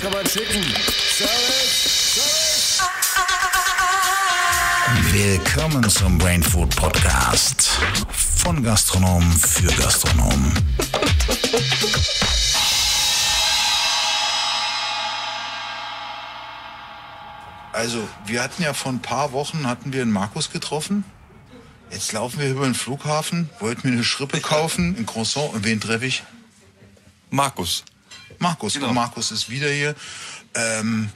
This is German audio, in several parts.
Streicher mal schicken. Service, Service. Willkommen zum Brain Food Podcast. Von Gastronom für Gastronomen. Also, wir hatten ja vor ein paar Wochen, hatten wir einen Markus getroffen. Jetzt laufen wir über den Flughafen, wollten mir eine Schrippe kaufen, ein Croissant. Und wen treffe ich? Markus. Markus. Genau. Und Markus ist wieder hier. Ähm,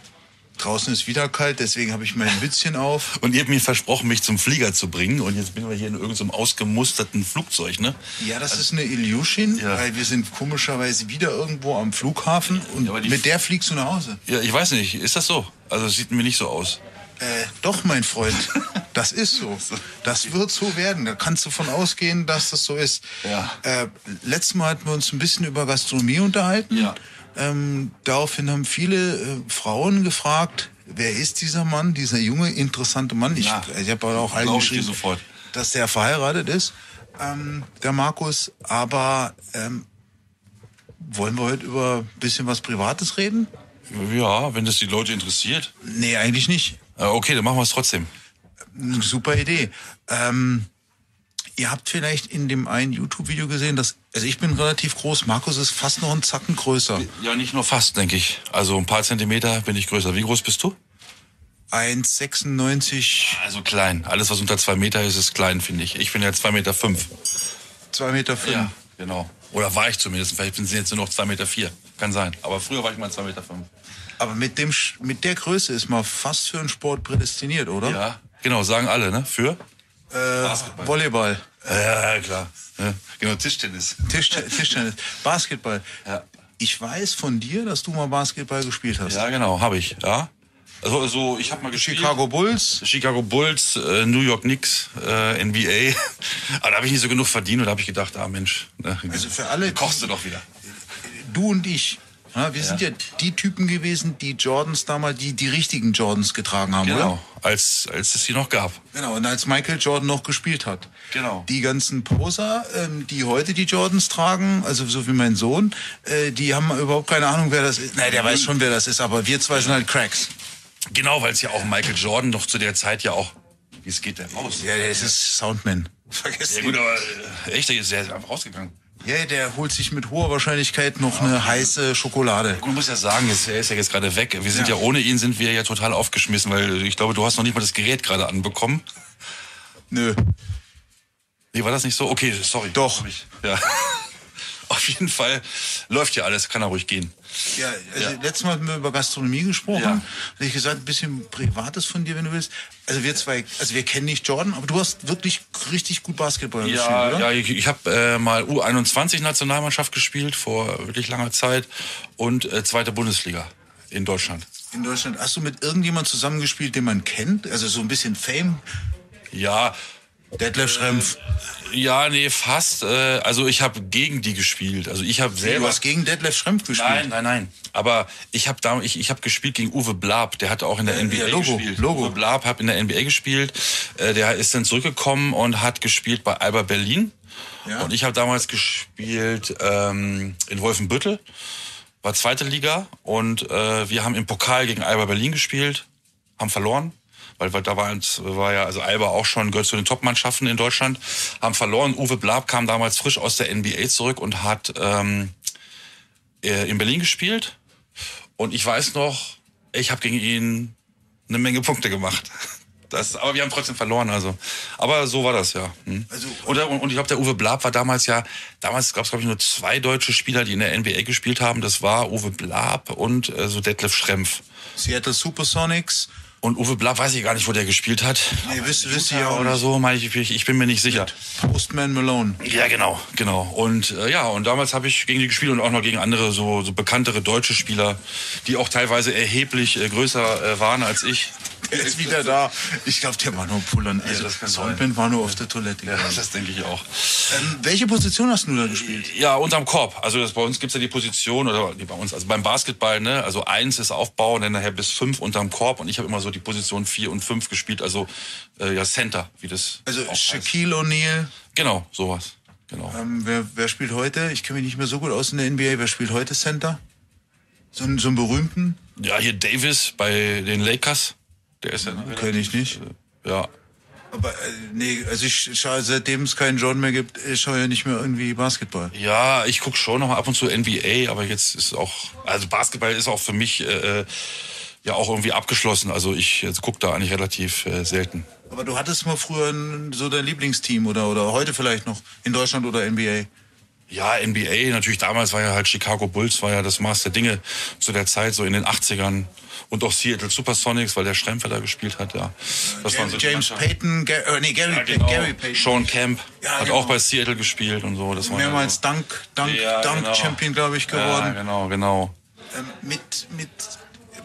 draußen ist wieder kalt, deswegen habe ich mein Witzchen auf. Und ihr habt mir versprochen, mich zum Flieger zu bringen. Und jetzt bin ich hier in irgendeinem ausgemusterten Flugzeug, ne? Ja, das ist eine Ilyushin, Ja. weil wir sind komischerweise wieder irgendwo am Flughafen und Ja, mit der fliegst du nach Hause. Ja, ich weiß nicht. Ist das so? Also es sieht mir nicht so aus. Äh, doch, mein Freund, das ist so. Das wird so werden. Da kannst du von ausgehen, dass das so ist. Ja. Äh, letztes Mal hatten wir uns ein bisschen über Gastronomie unterhalten. Ja. Ähm, daraufhin haben viele äh, Frauen gefragt, wer ist dieser Mann, dieser junge, interessante Mann? Ich, Ja. ich habe auch allen Glaub ich dir geschrieben, sofort. dass der verheiratet ist, ähm, der Markus. Aber ähm, wollen wir heute über ein bisschen was Privates reden? Ja, wenn das die Leute interessiert. Nee, eigentlich nicht. Äh, okay, dann machen wir es trotzdem. Super Idee. Ähm, ihr habt vielleicht in dem einen YouTube-Video gesehen, dass, also ich bin relativ groß, Markus ist fast noch einen Zacken größer. Ja, nicht nur fast, denke ich. Also ein paar Zentimeter bin ich größer. Wie groß bist du? 1,96, Also klein. Alles, was unter zwei Meter ist, ist klein, finde ich. Ich bin ja zwei Meter. Fünf. 2,5 Meter. Fünf. genau. Oder war ich zumindest. Vielleicht sind sie jetzt nur noch zwei Meter. Vier. Kann sein. Aber früher war ich mal zwei Meter. Fünf. Aber mit, dem, mit der Größe ist man fast für einen Sport prädestiniert, oder? Ja, genau. Sagen alle, ne? Für? Äh, Volleyball, Ja, klar. Ja, genau, Tischtennis. Tisch, Tischtennis, Basketball. Ja. Ich weiß von dir, dass du mal Basketball gespielt hast. Ja, genau, habe ich, ja. Also, also ich habe mal gespielt. Chicago Bulls. Chicago Bulls, äh, New York Knicks, äh, NBA. Aber da habe ich nicht so genug verdient und da habe ich gedacht, ah Mensch, ne, Also für alle- kochst du doch wieder. du und ich, ja, wir sind ja die Typen gewesen, die Jordans damals, die die richtigen Jordans getragen haben, Genau, oder? als, als es sie noch gab. Genau, und als Michael Jordan noch gespielt hat. Genau. Die ganzen Poser, ähm, die heute die Jordans tragen, also so wie mein Sohn, äh, die haben überhaupt keine Ahnung, wer das ist. Nein, der weiß schon, wer das ist, aber wir zwei sind halt Cracks. Genau, weil es ja auch Michael Jordan noch zu der Zeit ja auch. Wie es geht der raus? Ja, der ist Soundman. Vergesst Ja, gut, aber äh, echt, der ist sehr einfach rausgegangen. Ja, der holt sich mit hoher Wahrscheinlichkeit noch eine heiße Schokolade. Gut, muss ja sagen, er ist ja jetzt gerade weg. Wir sind ja. Ja. ohne ihn sind wir ja total aufgeschmissen, weil ich glaube, du hast noch nicht mal das Gerät gerade anbekommen. Nö. Nee, war das nicht so? Okay, sorry. Doch. Ja. Auf jeden Fall läuft ja alles, kann er ruhig gehen. Ja, also Ja. letztes Mal haben wir über Gastronomie gesprochen. Ja. Habe ich gesagt, ein bisschen Privates von dir, wenn du willst. Also wir zwei, also wir kennen nicht Jordan, aber du hast wirklich richtig gut Basketball gespielt, Ja, oder? ja ich, ich habe äh, mal U21-Nationalmannschaft gespielt vor wirklich langer Zeit und äh, zweite Bundesliga in Deutschland. In Deutschland. Hast du mit irgendjemand zusammengespielt, den man kennt? Also so ein bisschen Fame? Ja, Detlef Schrempf. ja, nee, fast. Äh, also ich habe gegen die gespielt. Also ich habe Du selber. hast gegen Detlef Schrempf gespielt. Nein, nein, nein. Aber ich habe da, ich, ich habe gespielt gegen Uwe Blab. Der hat auch in der NBA ja, Logo, gespielt. Logo. Uwe Blab hat in der NBA gespielt. Äh, der ist dann zurückgekommen und hat gespielt bei Alba Berlin. Ja. Und ich habe damals gespielt ähm, in Wolfenbüttel, war zweite Liga. Und äh, wir haben im Pokal gegen Alba Berlin gespielt, haben verloren. Weil, weil da war, war ja, also Alba auch schon, gehört zu den Top-Mannschaften in Deutschland, haben verloren. Uwe Blab kam damals frisch aus der NBA zurück und hat ähm, äh, in Berlin gespielt. Und ich weiß noch, ich habe gegen ihn eine Menge Punkte gemacht. Das, aber wir haben trotzdem verloren, also. Aber so war das, ja. Hm. Also- und, der- und ich glaube, der Uwe Blab war damals ja, damals gab es, glaube ich, nur zwei deutsche Spieler, die in der NBA gespielt haben. Das war Uwe Blab und äh, so Detlef Schrempf. Seattle Supersonics. Und Uwe Blab weiß ich gar nicht, wo der gespielt hat. Nee, wisst- wisst ihr ja auch oder so, meine ich, ich, ich bin mir nicht sicher. Postman Malone. Ja, genau, genau. Und äh, ja, und damals habe ich gegen die gespielt und auch noch gegen andere so, so bekanntere deutsche Spieler, die auch teilweise erheblich äh, größer äh, waren als ich. Der ist wieder da. Ich glaube, der war nur pullern. Also, das kann Soundman war nur auf der Toilette. Ja, das denke ich auch. Ähm, welche Position hast du da gespielt? Ja, unterm Korb. Also das, bei uns gibt's ja die Position, oder nee, bei uns, also beim Basketball, ne, also eins ist Aufbau und dann nachher bis fünf unterm Korb und ich habe immer so die Position vier und fünf gespielt, also äh, ja Center, wie das Also. Shaquille O'Neal. Genau, sowas. Genau. Ähm, wer, wer spielt heute? Ich kenne mich nicht mehr so gut aus in der NBA. Wer spielt heute Center? So, einen- so einen berühmten? Ja, hier Davis bei den Lakers. Der ist ja. Ne, Kenn ich nicht. Ja. Aber äh, nee, also ich schaue, seitdem es keinen Jordan mehr gibt, ich schaue ja nicht mehr irgendwie Basketball. Ja, ich guck schon noch ab und zu NBA, aber jetzt ist auch, also Basketball ist auch für mich äh, äh, ja auch irgendwie abgeschlossen. Also ich äh, guck da eigentlich relativ äh, selten. Aber du hattest mal früher ein, so dein Lieblingsteam oder, oder heute vielleicht noch in Deutschland oder NBA. Ja, NBA, natürlich damals war ja halt Chicago Bulls, war ja das Maß der Dinge zu der Zeit, so in den 80ern. Und auch Seattle Supersonics, weil der Strempfer da gespielt hat, ja. Das waren so James. Payton, Ga äh, nee, Gary, Ja, Payton, genau. Gary Payton. Sean Camp Ja, hat genau. auch bei Seattle gespielt und so. Das Mehrmals Dunk, Dunk, Ja, Dunk genau. Champion, glaube ich, ja, geworden. genau, genau. Ähm, mit, mit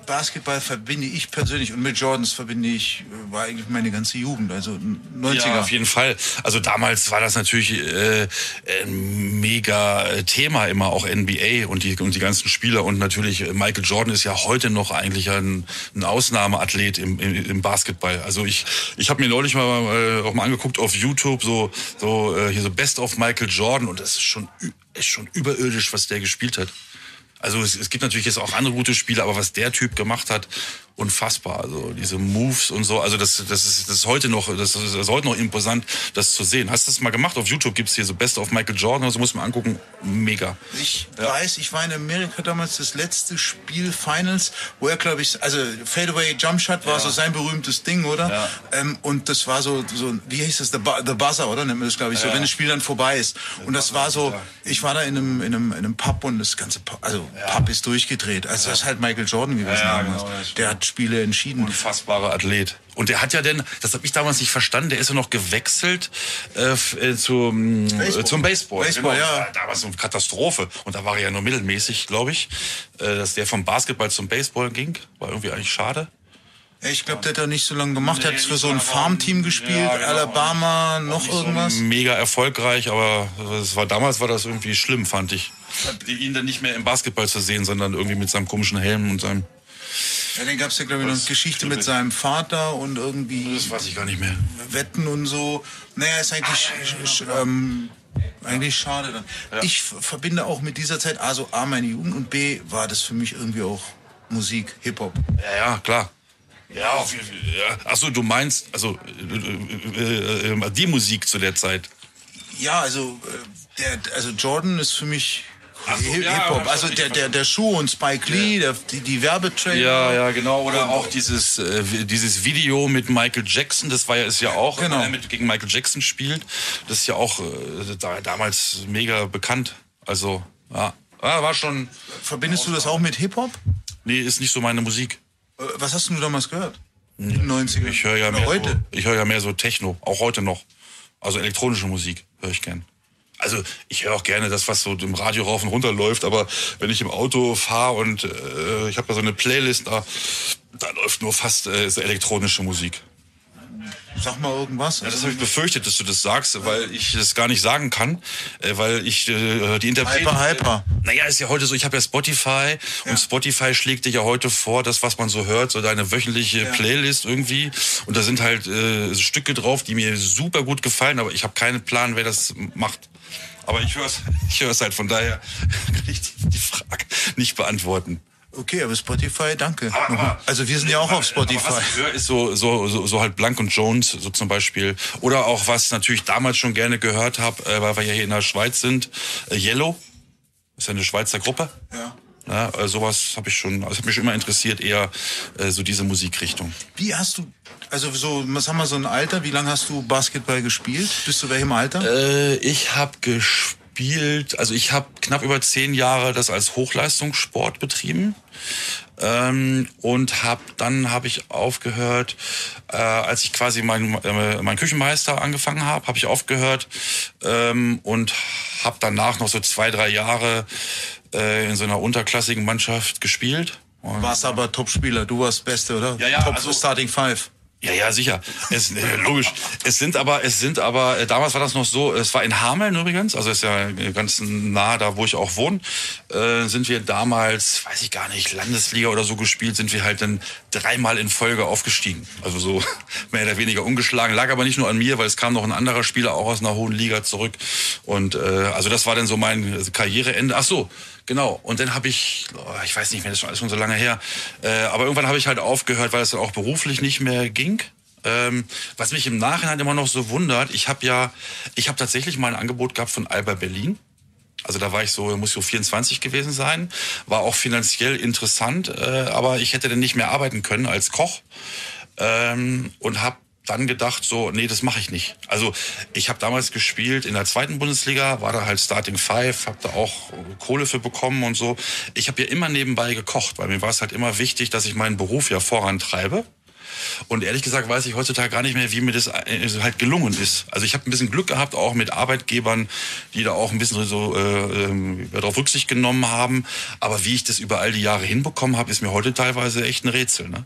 Basketball verbinde ich persönlich und mit Jordans verbinde ich, äh, war eigentlich meine ganze Jugend, also 90er. Ja, auf jeden Fall. Also damals war das natürlich äh, ein mega äh, Thema immer auch NBA und die und die ganzen Spieler und natürlich äh, Michael Jordan ist ja heute noch eigentlich ein, ein Ausnahmeathlet im, im, im Basketball. Also ich ich habe mir neulich mal äh, auch mal angeguckt auf YouTube so so äh, hier so Best of Michael Jordan und das ist schon ist schon überirdisch, was der gespielt hat. Also es, es gibt natürlich jetzt auch andere gute Spiele, aber was der Typ gemacht hat, unfassbar. Also diese Moves und so, also das, das, ist, das ist heute noch, das ist, das ist heute noch imposant, das zu sehen. Hast du das mal gemacht? Auf YouTube gibt's hier so Best of Michael Jordan, also muss man angucken. Mega. Ich weiß, ich war in Amerika damals das letzte Spiel Finals, wo er, glaube ich, also Fadeaway Jump Shot war so sein berühmtes Ding, oder? Ja. Ähm, und das war so, so wie hieß das, The, Bu- The Buzzer, oder? Nennt man das, glaube ich, so, Ja. wenn das Spiel dann vorbei ist. Und das war so, ja. ich war da in einem, in einem, in einem Pub und das ganze Pub, also Pub ist durchgedreht. Also das ist halt Michael Jordan gewesen Ja, damals. genau. Der hat Spiele entschieden. Unfassbarer Athlet. Und der hat ja denn, das habe ich damals nicht verstanden, der ist ja noch gewechselt äh, äh, zum, Baseball. Zum Baseball. Baseball, genau. ja. Damals so eine Katastrophe. Und da war er ja nur mittelmäßig, glaube ich. Äh, dass der vom Basketball zum Baseball ging, war irgendwie eigentlich schade. Ja, Ich glaube, der hat da nicht so lange gemacht. der hat Nee, für so ein Farmteam gespielt, Ja, genau. Alabama, noch Nicht so irgendwas. mega erfolgreich, aber war damals war das irgendwie schlimm, fand ich. Ihn dann nicht mehr im Basketball zu sehen, sondern irgendwie mit seinem komischen Helm und seinem. Ja, dann gab es ja, glaube ich, noch eine Geschichte mit seinem Vater und irgendwie Das weiß ich gar nicht mehr. Wetten und so. Naja, ist eigentlich, sch- sch- ähm, eigentlich schade dann. Ich f- verbinde auch mit dieser Zeit A, so A, meine Jugend und B, war das für mich irgendwie auch Musik, Hip-Hop. Ja, ja, klar. Ja, auf jeden Fall. Ja. Achso, du meinst, also äh, äh, äh, die Musik zu der Zeit. Ja, also, äh, der, also Jordan ist für mich Ach so, ja, Hip-Hop. Also der, der, der Schuh und Spike Lee, der, die, die Werbetrailer. Ja, ja, genau. Oder auch dieses, äh, dieses Video mit Michael Jackson, das war ja, ist ja auch, Genau. wenn er mit, gegen Michael Jackson spielt, das ist ja auch äh, da, damals mega bekannt. Also, ja, war schon, Verbindest du das auch mit Hip-Hop? nee, ist nicht so meine Musik. Äh, Was hast du damals gehört? In den 90ern? Ich höre ja mehr so, ich höre ja mehr so Techno, auch heute noch. Also elektronische Musik höre ich gern. Also ich höre auch gerne das, was so im Radio rauf und runter läuft, aber wenn ich im Auto fahre und äh, ich habe da so eine Playlist, da, da läuft nur fast äh, so elektronische Musik. Sag mal irgendwas. Ja, das habe ich befürchtet, dass du das sagst, weil ich das gar nicht sagen kann, äh, weil ich äh, die Interpreten... Hyper, hyper. Naja, ist ja heute so, ich habe ja Spotify und Spotify schlägt dir ja heute vor, das, was man so hört, so deine wöchentliche Playlist irgendwie. Und da sind halt äh, Stücke drauf, die mir super gut gefallen, aber ich habe keinen Plan, wer das macht. Aber ich höre es ich hör's halt, von daher kann ich die, die Frage nicht beantworten. Okay, aber Spotify, danke. aber- also wir sind ja auch auf Aber Spotify. was ich höre, ist so, so, so, so halt Blank und Jones, so zum Beispiel. Oder auch, was natürlich damals schon gerne gehört habe, äh, weil wir ja hier in der Schweiz sind, äh, Yellow. Ist ja eine Schweizer Gruppe. Ja. Ja, äh, sowas habe ich schon, also hat mich schon immer interessiert, eher äh, so diese Musikrichtung. Wie hast du, also so, was haben wir so ein Alter? Wie lange hast du Basketball gespielt? Bis zu welchem Alter? Äh, ich habe gespielt, also ich habe knapp über zehn Jahre das als Hochleistungssport betrieben. Ähm, und hab dann habe ich aufgehört, äh, als ich quasi meinen äh, mein Küchenmeister angefangen habe, habe ich aufgehört ähm, und habe danach noch so zwei drei Jahre äh, in so einer unterklassigen Mannschaft gespielt. Und Warst aber Topspieler, du warst Beste, oder? Ja, ja, Top also- Starting Five. Ja, ja, sicher. Es, äh, logisch. Es sind aber, es sind aber, äh, damals war das noch so, es war in Hameln übrigens, also ist ja ganz nah da, wo ich auch wohne, äh, sind wir damals, weiß ich gar nicht, Landesliga oder so gespielt, sind wir halt dann dreimal in Folge aufgestiegen. Also so mehr oder weniger ungeschlagen. Lag aber nicht nur an mir, weil es kam noch ein anderer Spieler auch aus einer hohen Liga zurück. Und äh, also das war dann so mein Karriereende. Ach so, Genau, und dann habe ich, oh, ich weiß nicht mehr, das ist schon, so lange her, äh, aber irgendwann habe ich halt aufgehört, weil es dann auch beruflich nicht mehr ging. Ähm, was mich im Nachhinein immer noch so wundert, ich habe ja, ich habe tatsächlich mal ein Angebot gehabt von Alba Berlin. Also da war ich so, muss ich so 24 gewesen sein, war auch finanziell interessant, äh, aber ich hätte dann nicht mehr arbeiten können als Koch ähm, und habe dann gedacht, so, nee, das mache ich nicht. Also ich habe damals gespielt in der zweiten Bundesliga, war da halt Starting Five, habe da auch Kohle für bekommen und so. Ich habe ja immer nebenbei gekocht, weil mir war es halt immer wichtig, dass ich meinen Beruf ja vorantreibe. Und ehrlich gesagt weiß ich heutzutage gar nicht mehr, wie mir das äh, halt gelungen ist. Also ich habe ein bisschen Glück gehabt, auch mit Arbeitgebern, die da auch ein bisschen so äh, äh, darauf Rücksicht genommen haben. Aber wie ich das über all die Jahre hinbekommen habe, ist mir heute teilweise echt ein Rätsel. Ne?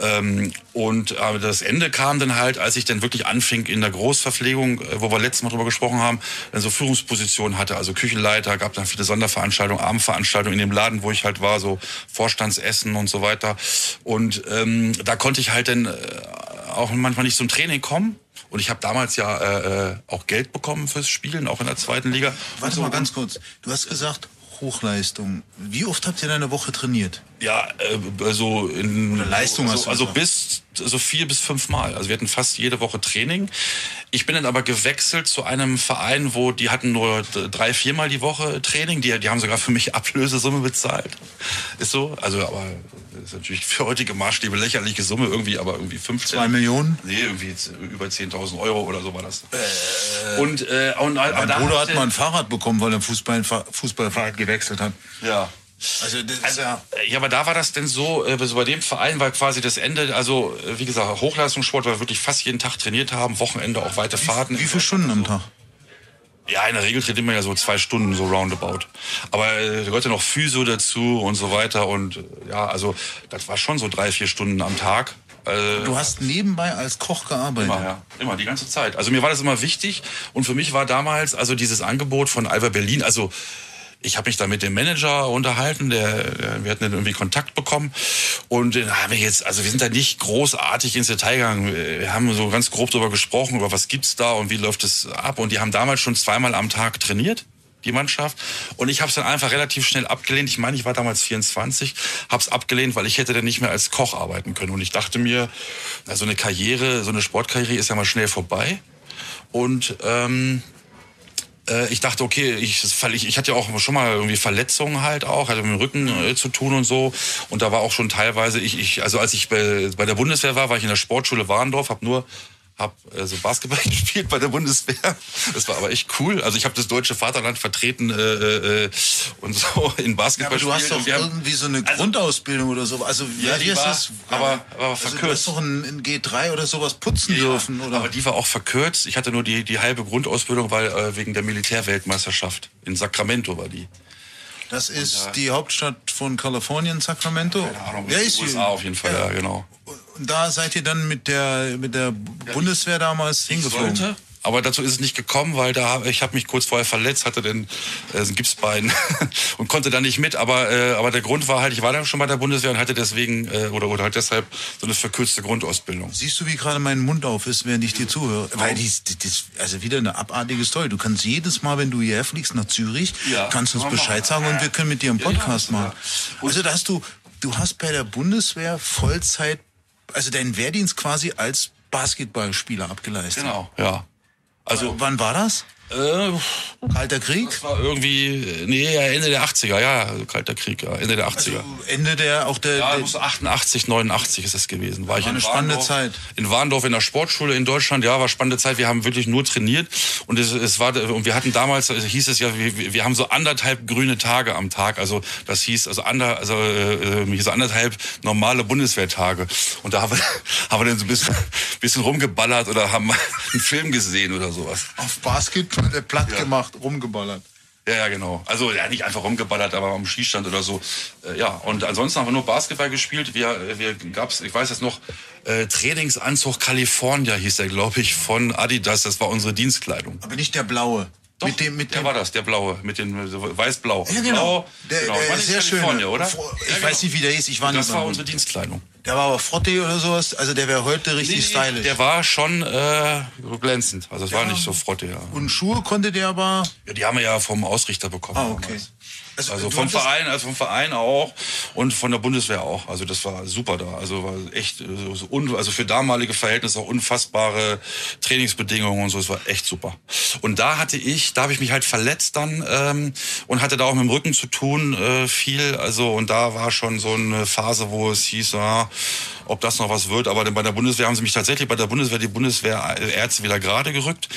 Ähm, und aber das Ende kam dann halt, als ich dann wirklich anfing in der Großverpflegung, äh, wo wir letztes Mal drüber gesprochen haben, dann so Führungspositionen hatte, also Küchenleiter, gab dann viele Sonderveranstaltungen, Abendveranstaltungen in dem Laden, wo ich halt war, so Vorstandsessen und so weiter. Und ähm, da konnte ich halt dann äh, auch manchmal nicht zum Training kommen. Und ich habe damals ja äh, äh auch Geld bekommen fürs Spielen, auch in der zweiten Liga. Warte mal ganz kurz. Du hast gesagt, Hochleistung. Wie oft habt ihr in einer Woche trainiert? Ja, äh, also in Oder Leistung also, also bis so vier bis fünf Mal. Also wir hatten fast jede Woche Training. Ich bin dann aber gewechselt zu einem Verein, wo die hatten nur drei, viermal die Woche Training. Die, die haben sogar für mich Ablösesumme bezahlt. Ist so. Also aber das ist natürlich für heutige Maßstäbe lächerliche Summe irgendwie, aber irgendwie 15. Zwei Millionen? Nee, irgendwie über 10.000 Euro oder so war das. Äh, und, äh, und, mein Bruder hat mal ein Fahrrad bekommen, weil er Fußball, Fußballfahrrad gewechselt hat. Ja. Also, das also, ja, ja, aber da war das denn so, äh, so bei dem Verein war quasi das Ende, also äh, wie gesagt, Hochleistungssport, weil wir wirklich fast jeden Tag trainiert haben, Wochenende auch weite Fahrten. Wie viele Stunden am Tag? Ja, in der Regel trainiert man ja so zwei Stunden, so roundabout. Aber äh, da gehört ja noch Physio dazu und so weiter. Und äh, ja, also das war schon so drei, vier Stunden am Tag. Äh, du hast nebenbei als Koch gearbeitet? Immer, ja. Immer, die ganze Zeit. Also mir war das immer wichtig. Und für mich war damals also dieses Angebot von Alva Berlin, also ich habe mich da mit dem Manager unterhalten, der, der wir hatten dann irgendwie Kontakt bekommen und dann haben wir jetzt, also wir sind da nicht großartig ins Detail gegangen. Wir haben so ganz grob darüber gesprochen, über was gibt's da und wie läuft es ab und die haben damals schon zweimal am Tag trainiert die Mannschaft. Und ich habe es dann einfach relativ schnell abgelehnt. Ich meine, ich war damals 24, habe es abgelehnt, weil ich hätte dann nicht mehr als Koch arbeiten können. Und ich dachte mir, na, so eine Karriere, so eine Sportkarriere ist ja mal schnell vorbei. Und ähm, äh, ich dachte, okay, ich, ich, ich hatte ja auch schon mal irgendwie Verletzungen halt auch, hatte mit dem Rücken äh, zu tun und so. Und da war auch schon teilweise, ich, ich also als ich bei, bei der Bundeswehr war, war ich in der Sportschule Warndorf, habe nur habe also Basketball gespielt bei der Bundeswehr. Das war aber echt cool. Also ich habe das deutsche Vaterland vertreten äh, äh, und so in Basketball. Ja, aber du hast doch irgendwie so eine also, Grundausbildung oder so. Also ja, ist war, das? Aber, aber also verkürzt. Du hast doch ein, ein G3 oder sowas putzen ja, dürfen, oder? Aber die war auch verkürzt. Ich hatte nur die die halbe Grundausbildung, weil äh, wegen der Militärweltmeisterschaft in Sacramento war die. Das ist und, die Hauptstadt von Kalifornien, Sacramento. Keine Ahnung, ja, ist USA auf jeden Fall, ja, ja genau. Und da seid ihr dann mit der mit der Bundeswehr damals hingeflogen? Sollte, aber dazu ist es nicht gekommen, weil da ich habe mich kurz vorher verletzt, hatte den äh, ein Gipsbein und konnte da nicht mit. Aber äh, aber der Grund war halt, ich war da schon bei der Bundeswehr und hatte deswegen äh, oder oder halt deshalb so eine verkürzte Grundausbildung. Siehst du, wie gerade mein Mund auf ist, während ich dir zuhöre? Genau. Weil dies, dies, also wieder eine abartige Story. Du kannst jedes Mal, wenn du hierher fliegst nach Zürich, ja, kannst uns Bescheid sagen und wir können mit dir einen Podcast ja, machen. Also da hast du du hast bei der Bundeswehr Vollzeit, also deinen Wehrdienst quasi als Basketballspieler abgeleistet. Genau, ja. Also wann war das? Äh, Kalter Krieg? Das war irgendwie, nee, Ende der 80er, ja, Kalter Krieg, ja, Ende der 80er. Also Ende der, auch der... Ja, muss 88, 89 ist es gewesen. War, war ich eine spannende Zeit. In Warndorf in der Sportschule in Deutschland, ja, war spannende Zeit. Wir haben wirklich nur trainiert und es, es war, und wir hatten damals, also hieß es ja, wir, wir haben so anderthalb grüne Tage am Tag, also das hieß, also ander, also, äh, so anderthalb normale Bundeswehrtage. Und da haben wir, haben wir dann so ein bisschen, bisschen rumgeballert oder haben einen Film gesehen oder sowas. Auf Basketball? platt ja. gemacht, rumgeballert. Ja, ja, genau. Also ja, nicht einfach rumgeballert, aber am Schießstand oder so. Äh, ja, und ansonsten haben wir nur Basketball gespielt. Wir, wir gab's, ich weiß jetzt noch, äh, Trainingsanzug California hieß der, glaube ich, von Adidas. Das war unsere Dienstkleidung. Aber nicht der blaue. Doch, mit dem, mit der dem, war das, der blaue, mit dem weiß-blau. Ja, genau. Blau, Der, genau. der War ist sehr schön. Oder? Ich Ja, genau. weiß nicht, wie der ist. Ich war Das war unsere Dienstkleidung. Der war aber Frotte oder sowas. Also der wäre heute richtig stylisch. Der war schon äh, glänzend. Also es war nicht so frotte, ja. Und Schuhe konnte der aber. ja. Die haben wir ja vom Ausrichter bekommen. Ah, okay. damals. Also, Also vom Verein, also vom Verein auch und von der Bundeswehr auch. Also das war super da. Also war echt, äh, un, also für damalige Verhältnisse auch unfassbare Trainingsbedingungen und so. Es war echt super. Und da hatte ich, da habe ich mich halt verletzt dann ähm, und hatte da auch mit dem Rücken zu tun äh, viel. Also und da war schon so eine Phase, wo es hieß, ja, ob das noch was wird. Aber bei der Bundeswehr haben sie mich tatsächlich bei der Bundeswehr die Bundeswehrärzte wieder gerade gerückt.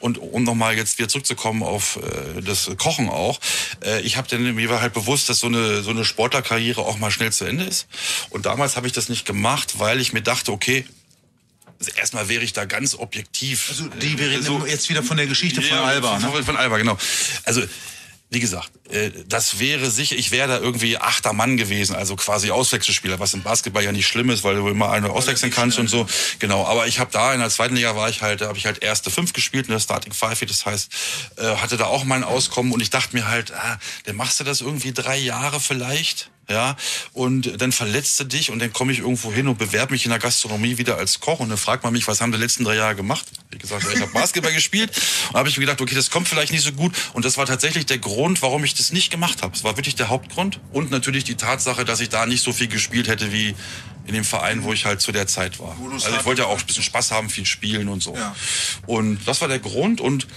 Und um nochmal jetzt wieder zurückzukommen auf äh, das Kochen auch, äh, ich habe dann mir war halt bewusst, dass so eine so eine Sportlerkarriere auch mal schnell zu Ende ist. Und damals habe ich das nicht gemacht, weil ich mir dachte, okay, erstmal wäre ich da ganz objektiv. Also die, reden So- jetzt wieder von der Geschichte von ja, Alba. Von, Ne? von Alba, genau. Also, wie gesagt, äh, das wäre sicher, ich wäre da irgendwie achter Mann gewesen, also quasi Auswechselspieler, was im Basketball ja nicht schlimm ist, weil du immer eine auswechseln kannst und so. Genau, aber ich habe da in der zweiten Liga war ich halt, da habe ich halt erste fünf gespielt in der Starting Five, das heißt, äh, hatte da auch mein Auskommen und ich dachte mir halt, ah, dann machst du das irgendwie drei Jahre vielleicht. Ja, und dann verletzt du dich und dann komme ich irgendwo hin und bewerbe mich in der Gastronomie wieder als Koch und dann fragt man mich, was haben die letzten drei Jahre gemacht? Wie gesagt, ich habe Basketball gespielt und habe ich mir gedacht, okay, das kommt vielleicht nicht so gut und das war tatsächlich der Grund, warum ich das nicht gemacht habe. Es war wirklich der Hauptgrund und natürlich die Tatsache, dass ich da nicht so viel gespielt hätte wie in dem Verein, wo ich halt zu der Zeit war. Also ich wollte ja auch ein bisschen Spaß haben, viel spielen und so. Ja. Und das war der Grund und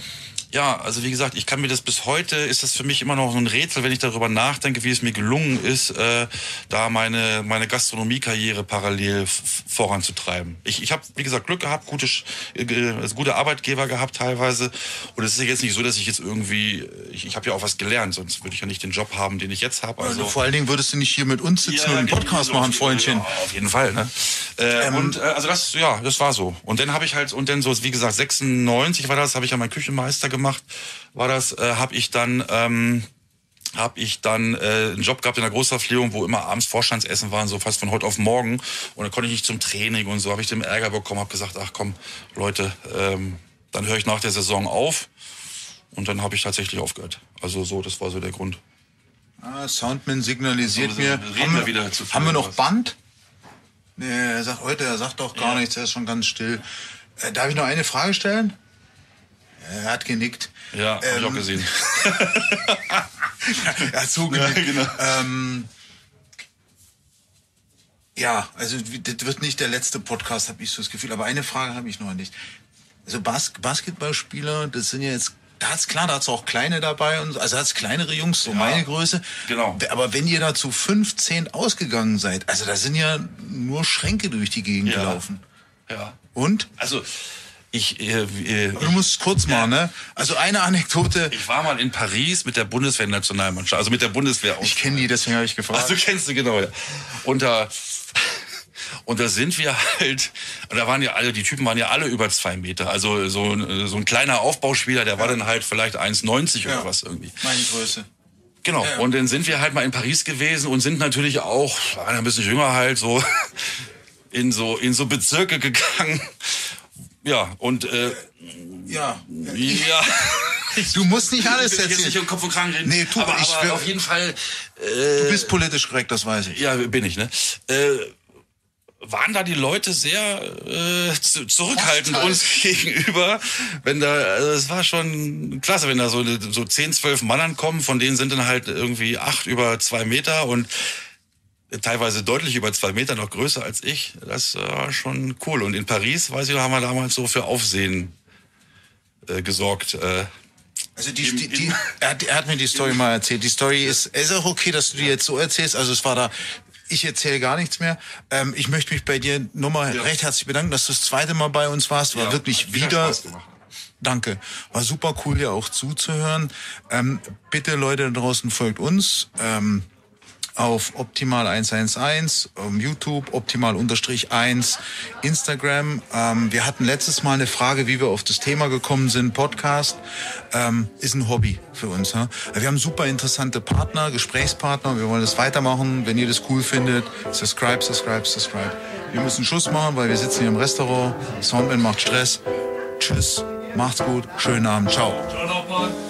ja, also wie gesagt, ich kann mir das bis heute, ist das für mich immer noch so ein Rätsel, wenn ich darüber nachdenke, wie es mir gelungen ist, äh, da meine, meine Gastronomiekarriere parallel voranzutreiben. Ich, ich habe, wie gesagt, Glück gehabt, gute, äh, also gute Arbeitgeber gehabt teilweise. Und es ist ja jetzt nicht so, dass ich jetzt irgendwie, ich, ich habe ja auch was gelernt, sonst würde ich ja nicht den Job haben, den ich jetzt habe. Also, Vor allen Dingen würdest du nicht hier mit uns sitzen und einen Podcast genau, machen, Freundchen. Ja, auf jeden Fall, ne? Äh, und äh, also das, ja, das war so. Und dann habe ich halt, und dann so, wie gesagt, 96 war das, habe ich ja meinen Küchenmeister gemacht, war das, äh, habe ich dann, ähm, habe ich dann äh, einen Job gehabt in der Großverpflegung, wo immer abends Vorstandsessen waren, so fast von heute auf morgen. Und dann konnte ich nicht zum Training und so, habe ich den Ärger bekommen, habe gesagt, ach komm, Leute, ähm, dann höre ich nach der Saison auf. Und dann habe ich tatsächlich aufgehört. Also so, das war so der Grund. Ah, Soundman signalisiert Also, mir. reden haben wir wieder zu haben wir noch was? Band? Nee, er sagt heute, er sagt doch gar Ja. nichts, er ist schon ganz still. Äh, darf ich noch eine Frage stellen? Er hat genickt. Ja, habe ich Ähm, auch gesehen. er hat so genickt. Ja, genau. ähm, ja, also das wird nicht der letzte Podcast, habe ich so das Gefühl. Aber eine Frage habe ich noch nicht. Also Bas Basketballspieler, das sind ja jetzt, da hat's klar, da hat's auch kleine dabei und so, also da hat's kleinere Jungs, so meine Größe. genau. Aber wenn ihr da zu 15 ausgegangen seid, also da sind ja nur Schränke durch die Gegend Ja. gelaufen. Ja. Und? Also ich, äh, äh, Du musst kurz machen, ne? Also eine Anekdote, ich war mal in Paris mit der Bundeswehr-Nationalmannschaft, also mit der Bundeswehr. ich kenne die, deswegen habe ich gefragt. Ach, du kennst sie genau, ja. Und da, und da sind wir halt, und da waren ja alle, die Typen waren ja alle über zwei Meter. Also so, ein- so ein kleiner Aufbauspieler, der war dann halt vielleicht 1,90 Ja. oder was irgendwie. Meine Größe. Genau. Ja. Und dann sind wir halt mal in Paris gewesen und sind natürlich auch, waren ein bisschen jünger halt, so in so, in so Bezirke gegangen. Ja, und äh, Ja. ja. Du musst nicht alles Ich will jetzt nicht erzählen. um Kopf und Kragen reden. Nee, tu, aber, ich aber will- auf jeden Fall Du bist politisch korrekt, das weiß ich. Ja, bin ich, ne? Äh, waren da die Leute sehr äh, zu- zurückhaltend uns gegenüber, wenn da, also es war schon klasse, wenn da so, so 10, 12 Mann ankommen, von denen sind dann halt irgendwie acht über zwei Meter und teilweise deutlich über zwei Meter noch größer als ich. Das war schon cool. Und in Paris, weiß ich, haben wir damals so für Aufsehen äh, gesorgt. Äh, Also die, Im- die, die, er, hat, er hat mir die Story mal erzählt. Die Story ist, ist auch okay, dass du die jetzt so erzählst. Also es war da, ich erzähle gar nichts mehr. Ähm, ich möchte mich bei dir nochmal Ja. recht herzlich bedanken, dass du das zweite Mal bei uns warst. War ja, wirklich wieder. Gemacht. Danke. War super cool, dir auch zuzuhören. Ähm, bitte Leute da draußen folgt uns. Ähm, auf optimal 111, um YouTube optimal unterstrich 1, Instagram. Ähm, wir hatten letztes Mal eine Frage, wie wir auf das Thema gekommen sind. Podcast ähm, ist ein Hobby für uns. Ja? Wir haben super interessante Partner, Gesprächspartner. Wir wollen das weitermachen. Wenn ihr das cool findet, subscribe, subscribe, subscribe. Wir müssen Schluss machen, weil wir sitzen hier im Restaurant. Soundman macht Stress. Tschüss, macht's gut, schönen Abend, ciao. Ciao